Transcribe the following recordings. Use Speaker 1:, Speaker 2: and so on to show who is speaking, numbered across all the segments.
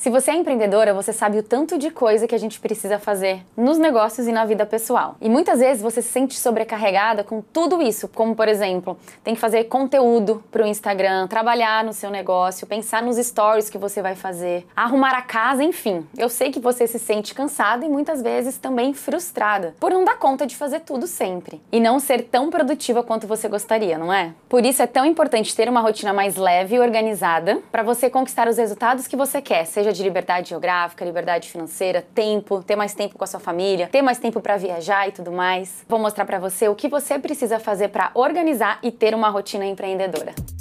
Speaker 1: Se você é empreendedora, você sabe o tanto de coisa que a gente precisa fazer nos negócios e na vida pessoal. E muitas vezes você se sente sobrecarregada com tudo isso, como por exemplo, tem que fazer conteúdo para o Instagram, trabalhar no seu negócio, pensar nos stories que você vai fazer, arrumar a casa, enfim. Eu sei que você se sente cansada e muitas vezes também frustrada por não dar conta de fazer tudo sempre e não ser tão produtiva quanto você gostaria, não é? Por isso é tão importante ter uma rotina mais leve e organizada para você conquistar os resultados que você quer, seja de liberdade geográfica, liberdade financeira, tempo, ter mais tempo com a sua família, ter mais tempo para viajar e tudo mais. Vou mostrar para você o que você precisa fazer para organizar e ter uma rotina empreendedora.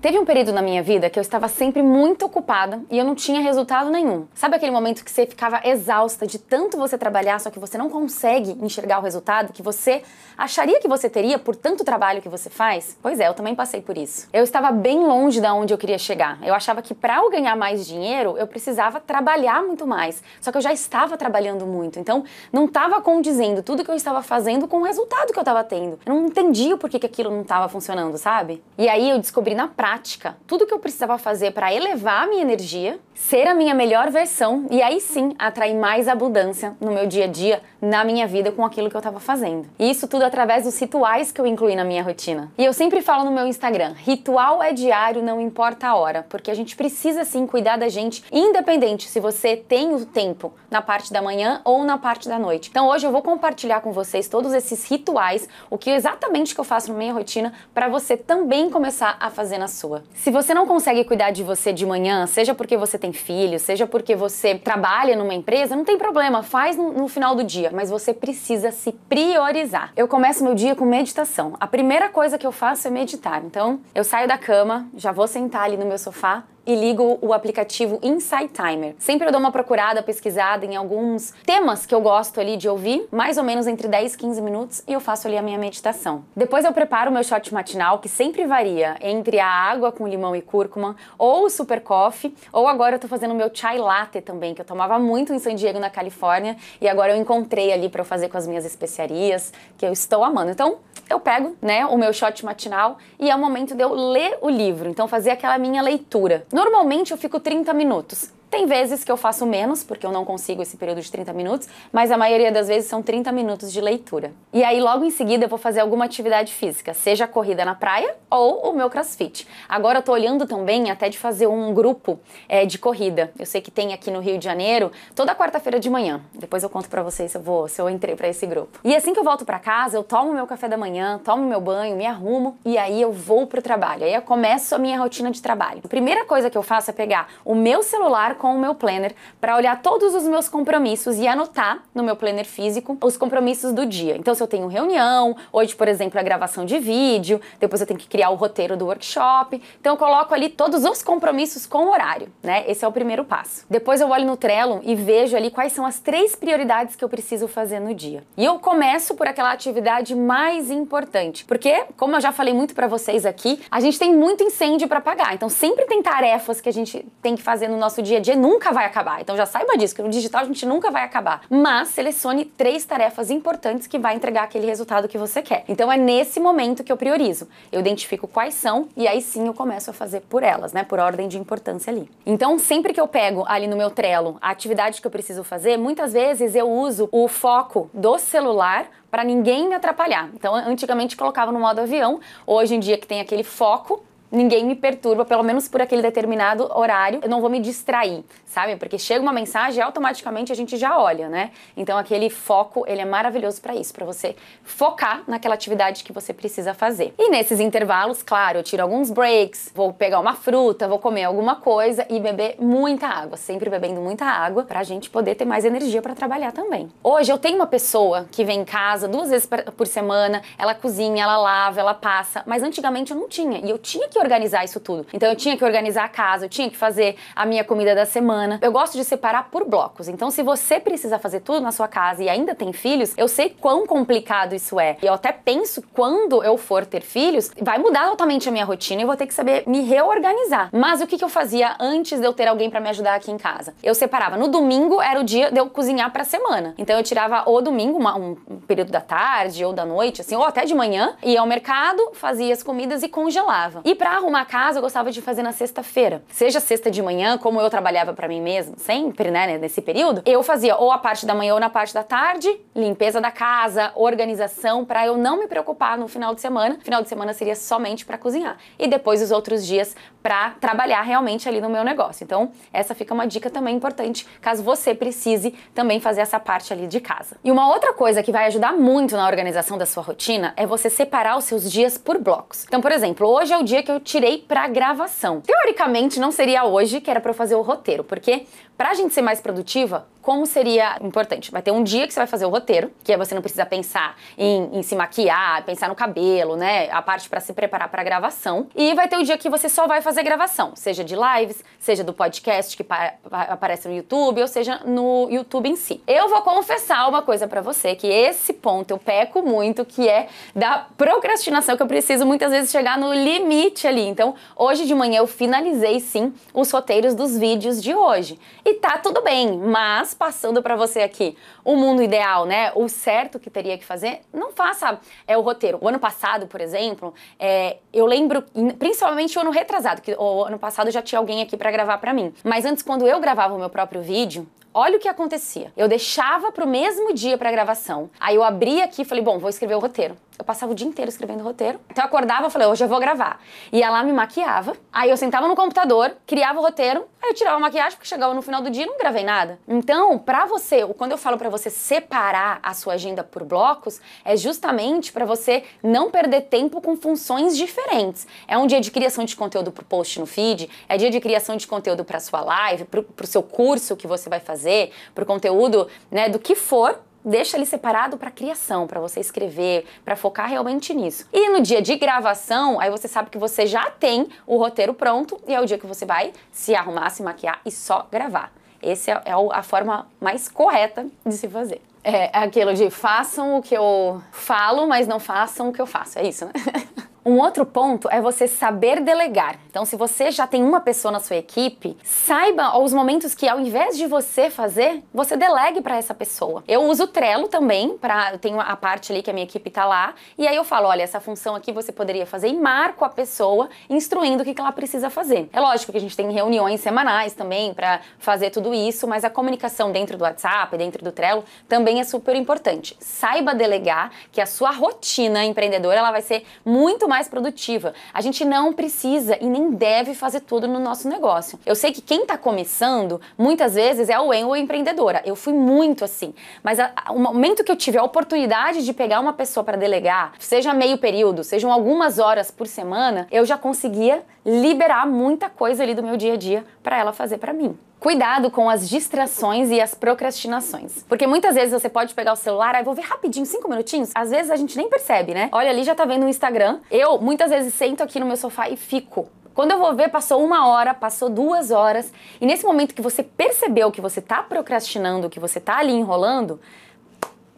Speaker 1: Teve um período na minha vida que eu estava sempre muito ocupada e eu não tinha resultado nenhum. Sabe aquele momento que você ficava exausta de tanto você trabalhar, só que você não consegue enxergar o resultado que você acharia que você teria por tanto trabalho que você faz? Pois é, eu também passei por isso. Eu estava bem longe da onde eu queria chegar. Eu achava que para eu ganhar mais dinheiro, eu precisava trabalhar muito mais. Só que eu já estava trabalhando muito, então não estava condizendo tudo que eu estava fazendo com o resultado que eu estava tendo. Eu não entendia por que, que aquilo não estava funcionando, sabe? E aí eu descobri na prática prática tudo que eu precisava fazer para elevar a minha energia, ser a minha melhor versão e aí sim atrair mais abundância no meu dia a dia, na minha vida com aquilo que eu estava fazendo. E isso tudo através dos rituais que eu incluí na minha rotina. E eu sempre falo no meu Instagram: ritual é diário, não importa a hora, porque a gente precisa sim cuidar da gente, independente se você tem o tempo na parte da manhã ou na parte da noite. Então hoje eu vou compartilhar com vocês todos esses rituais, o que exatamente que eu faço na minha rotina para você também começar a fazer na sua. Se você não consegue cuidar de você de manhã, seja porque você tem filho, seja porque você trabalha numa empresa, não tem problema, faz no, final do dia, mas você precisa se priorizar. Eu começo meu dia com meditação. A primeira coisa que eu faço é meditar. Então, eu saio da cama, já vou sentar ali no meu sofá e ligo o aplicativo Insight Timer. Sempre eu dou uma procurada, pesquisada em alguns temas que eu gosto ali de ouvir, mais ou menos entre 10 e 15 minutos, e eu faço ali a minha meditação. Depois eu preparo o meu shot matinal, que sempre varia entre a água com limão e cúrcuma, ou o super coffee, ou agora eu tô fazendo o meu chai latte também, que eu tomava muito em San Diego, na Califórnia, e agora eu encontrei ali para fazer com as minhas especiarias, que eu estou amando. Então, eu pego, né, o meu shot matinal e é o momento de eu ler o livro, então fazer aquela minha leitura. Normalmente eu fico 30 minutos. Tem vezes que eu faço menos, porque eu não consigo esse período de 30 minutos, mas a maioria das vezes são 30 minutos de leitura. E aí, logo em seguida, eu vou fazer alguma atividade física, seja corrida na praia ou o meu crossfit. Agora eu tô olhando também até de fazer um grupo é, de corrida. Eu sei que tem aqui no Rio de Janeiro, toda quarta-feira de manhã. Depois eu conto para vocês se eu vou, se eu entrei para esse grupo. E assim que eu volto para casa, eu tomo meu café da manhã, tomo meu banho, me arrumo e aí eu vou pro trabalho. Aí eu começo a minha rotina de trabalho. A primeira coisa que eu faço é pegar o meu celular com o meu planner para olhar todos os meus compromissos e anotar no meu planner físico os compromissos do dia. Então, se eu tenho reunião, hoje, por exemplo, é gravação de vídeo, depois eu tenho que criar o roteiro do workshop. Então, eu coloco ali todos os compromissos com o horário, né? Esse é o primeiro passo. Depois eu olho no Trello e vejo ali quais são as três prioridades que eu preciso fazer no dia. E eu começo por aquela atividade mais importante, porque, como eu já falei muito para vocês aqui, a gente tem muito incêndio para apagar. Então, sempre tem tarefas que a gente tem que fazer no nosso dia a dia dia nunca vai acabar. Então já saiba disso, que no digital a gente nunca vai acabar. Mas selecione três tarefas importantes que vai entregar aquele resultado que você quer. Então é nesse momento que eu priorizo. Eu identifico quais são e aí sim eu começo a fazer por elas, né? Por ordem de importância ali. Então, sempre que eu pego ali no meu Trello a atividade que eu preciso fazer, muitas vezes eu uso o foco do celular para ninguém me atrapalhar. Então, antigamente colocava no modo avião, hoje em dia que tem aquele foco, ninguém me perturba, pelo menos por aquele determinado horário, eu não vou me distrair, sabe? Porque chega uma mensagem, automaticamente a gente já olha, né? Então aquele foco, ele é maravilhoso para isso, para você focar naquela atividade que você precisa fazer. E nesses intervalos, claro, eu tiro alguns breaks, vou pegar uma fruta, vou comer alguma coisa e beber muita água, sempre bebendo muita água pra gente poder ter mais energia para trabalhar também. Hoje eu tenho uma pessoa que vem em casa duas vezes por semana, ela cozinha, ela lava, ela passa, mas antigamente eu não tinha e eu tinha que organizar isso tudo. Então eu tinha que organizar a casa, eu tinha que fazer a minha comida da semana. Eu gosto de separar por blocos. Então se você precisa fazer tudo na sua casa e ainda tem filhos, eu sei quão complicado isso é. E eu até penso quando eu for ter filhos, vai mudar totalmente a minha rotina e vou ter que saber me reorganizar. Mas o que, que eu fazia antes de eu ter alguém para me ajudar aqui em casa? Eu separava. No domingo era o dia de eu cozinhar para a semana. Então eu tirava o domingo, uma, um, um período da tarde ou da noite, assim, ou até de manhã, ia ao mercado, fazia as comidas e congelava. E para arrumar a casa, eu gostava de fazer na sexta-feira. Seja sexta de manhã, como eu trabalhava para mim mesmo, sempre, né, nesse período, eu fazia ou a parte da manhã ou na parte da tarde, limpeza da casa, organização, para eu não me preocupar no final de semana. Final de semana seria somente para cozinhar. E depois os outros dias para trabalhar realmente ali no meu negócio. Então, essa fica uma dica também importante, caso você precise também fazer essa parte ali de casa. E uma outra coisa que vai ajudar muito na organização da sua rotina é você separar os seus dias por blocos. Então, por exemplo, hoje é o dia que eu tirei para gravação. Teoricamente, não seria hoje que era para fazer o roteiro, porque para a gente ser mais produtiva, como seria importante? Vai ter um dia que você vai fazer o roteiro, que aí você não precisa pensar em, em se maquiar, pensar no cabelo, né? A parte para se preparar para gravação. E vai ter o dia que você só vai fazer gravação, seja de lives, seja do podcast que aparece no YouTube, ou seja no YouTube em si. Eu vou confessar uma coisa para você, que esse ponto eu peco muito, que é da procrastinação, que eu preciso muitas vezes chegar no limite ali. Então, hoje de manhã eu finalizei sim os roteiros dos vídeos de hoje. E tá tudo bem, mas passando para você aqui o mundo ideal, né? O certo que teria que fazer, não faça é o roteiro. O ano passado, por exemplo, é, eu lembro, principalmente o ano retrasado, que o ano passado já tinha alguém aqui para gravar para mim. Mas antes, quando eu gravava o meu próprio vídeo, Olha o que acontecia. Eu deixava pro mesmo dia pra gravação. Aí eu abria aqui e falei, bom, vou escrever o roteiro. Eu passava o dia inteiro escrevendo roteiro. Então eu acordava e falei, hoje eu vou gravar. Ia lá, me maquiava. Aí eu sentava no computador, criava o roteiro. Aí eu tirava a maquiagem, porque chegava no final do dia e não gravei nada. Então, pra você, quando eu falo para você separar a sua agenda por blocos, é justamente para você não perder tempo com funções diferentes. É um dia de criação de conteúdo pro post no feed, é dia de criação de conteúdo para sua live, pro, pro seu curso que você vai fazer, pro conteúdo, né, do que for deixa ali separado para criação, para você escrever, para focar realmente nisso. E no dia de gravação, aí você sabe que você já tem o roteiro pronto e é o dia que você vai se arrumar, se maquiar e só gravar. Essa é, é a forma mais correta de se fazer. É aquilo de façam o que eu falo, mas não façam o que eu faço. É isso, né? Um outro ponto é você saber delegar. Então, se você já tem uma pessoa na sua equipe, saiba os momentos que, ao invés de você fazer, você delegue para essa pessoa. Eu uso o Trello também, para tenho a parte ali que a minha equipe tá lá, e aí eu falo, olha, essa função aqui você poderia fazer e marco a pessoa instruindo o que, que ela precisa fazer. É lógico que a gente tem reuniões semanais também para fazer tudo isso, mas a comunicação dentro do WhatsApp, dentro do Trello, também é super importante. Saiba delegar que a sua rotina empreendedora ela vai ser muito mais produtiva. A gente não precisa e nem deve fazer tudo no nosso negócio. Eu sei que quem está começando, muitas vezes é o ou empreendedora. Eu fui muito assim. Mas a, a, o momento que eu tive a oportunidade de pegar uma pessoa para delegar, seja meio período, sejam algumas horas por semana, eu já conseguia liberar muita coisa ali do meu dia a dia para ela fazer para mim. Cuidado com as distrações e as procrastinações. Porque muitas vezes você pode pegar o celular, aí vou ver rapidinho, cinco minutinhos. Às vezes a gente nem percebe, né? Olha ali, já tá vendo o Instagram. Eu muitas vezes sento aqui no meu sofá e fico quando eu vou ver, passou uma hora, passou duas horas, e nesse momento que você percebeu que você tá procrastinando, que você tá ali enrolando,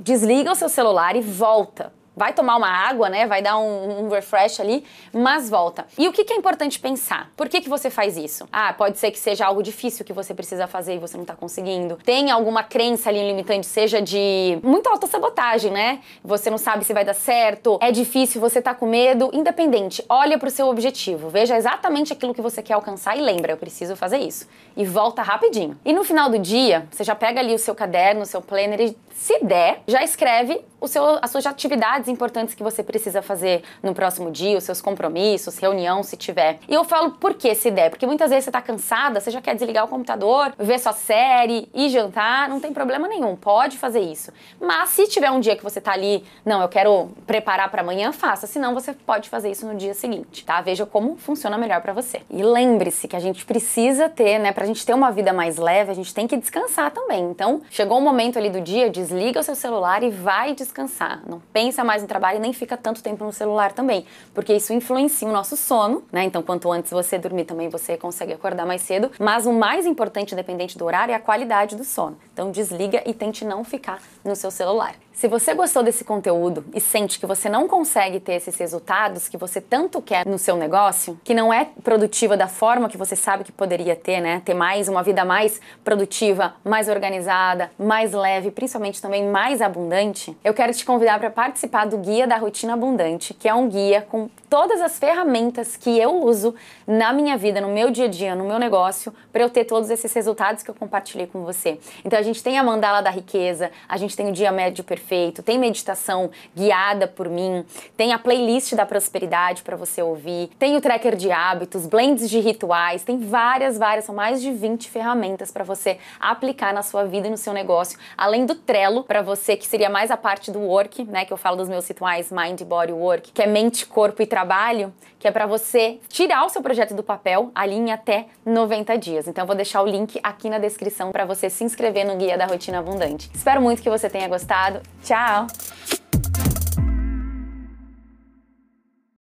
Speaker 1: desliga o seu celular e volta vai tomar uma água, né? Vai dar um, um refresh ali, mas volta. E o que, que, é importante pensar? Por que, que você faz isso? Ah, pode ser que seja algo difícil que você precisa fazer e você não tá conseguindo. Tem alguma crença ali limitante, seja de muita autossabotagem, né? Você não sabe se vai dar certo, é difícil, você tá com medo. Independente, olha pro seu objetivo, veja exatamente aquilo que você quer alcançar e lembra, eu preciso fazer isso. E volta rapidinho. E no final do dia, você já pega ali o seu caderno, o seu planner e se der, já escreve seu, as suas atividades importantes que você precisa fazer no próximo dia, os seus compromissos, reunião, se tiver. E eu falo por que se der, porque muitas vezes você tá cansada, você já quer desligar o computador, ver sua série e jantar, não tem problema nenhum, pode fazer isso. Mas se tiver um dia que você tá ali, não, eu quero preparar para amanhã, faça, senão você pode fazer isso no dia seguinte, tá? Veja como funciona melhor para você. E lembre-se que a gente precisa ter, né, pra gente ter uma vida mais leve, a gente tem que descansar também. Então, chegou o momento ali do dia, desliga desliga o seu celular e vai descansar. Não pensa mais no trabalho e nem fica tanto tempo no celular também, porque isso influencia o nosso sono, né? Então, quanto antes você dormir também, você consegue acordar mais cedo. Mas o mais importante, independente do horário, é a qualidade do sono. Então, desliga e tente não ficar no seu celular. Se você gostou desse conteúdo e sente que você não consegue ter esses resultados que você tanto quer no seu negócio, que não é produtiva da forma que você sabe que poderia ter, né? Ter mais uma vida mais produtiva, mais organizada, mais leve, principalmente também mais abundante, eu quero te convidar para participar do Guia da Rotina Abundante, que é um guia com todas as ferramentas que eu uso na minha vida, no meu dia a dia, no meu negócio, para eu ter todos esses resultados que eu compartilhei com você. Então a gente tem a mandala da riqueza, a gente tem o dia médio perfeito perfeito, tem meditação guiada por mim, tem a playlist da prosperidade para você ouvir, tem o tracker de hábitos, blends de rituais, tem várias, várias, são mais de 20 ferramentas para você aplicar na sua vida e no seu negócio, além do Trello para você que seria mais a parte do work, né, que eu falo dos meus rituais Mind, Body, Work, que é mente, corpo e trabalho, que é para você tirar o seu projeto do papel ali em até 90 dias. Então eu vou deixar o link aqui na descrição para você se inscrever no Guia da Rotina Abundante. Espero muito que você tenha gostado. Tchau!